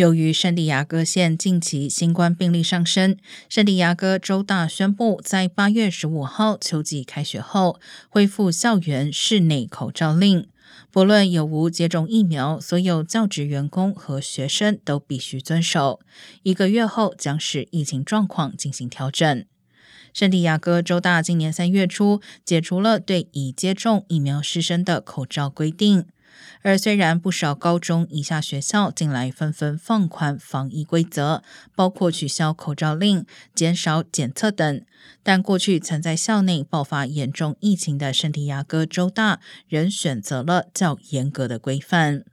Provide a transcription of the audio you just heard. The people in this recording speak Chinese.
由于圣地亚哥县近期新冠病例上升，圣地亚哥州大宣布，在八月十五号秋季开学后，恢复校园室内口罩令。不论有无接种疫苗，所有教职员工和学生都必须遵守。一个月后将视疫情状况进行调整。圣地亚哥州大今年三月初解除了对已接种疫苗师生的口罩规定。而虽然不少高中以下学校近来纷纷放宽防疫规则，包括取消口罩令、减少检测等，但过去曾在校内爆发严重疫情的圣地亚哥州大仍选择了较严格的规范。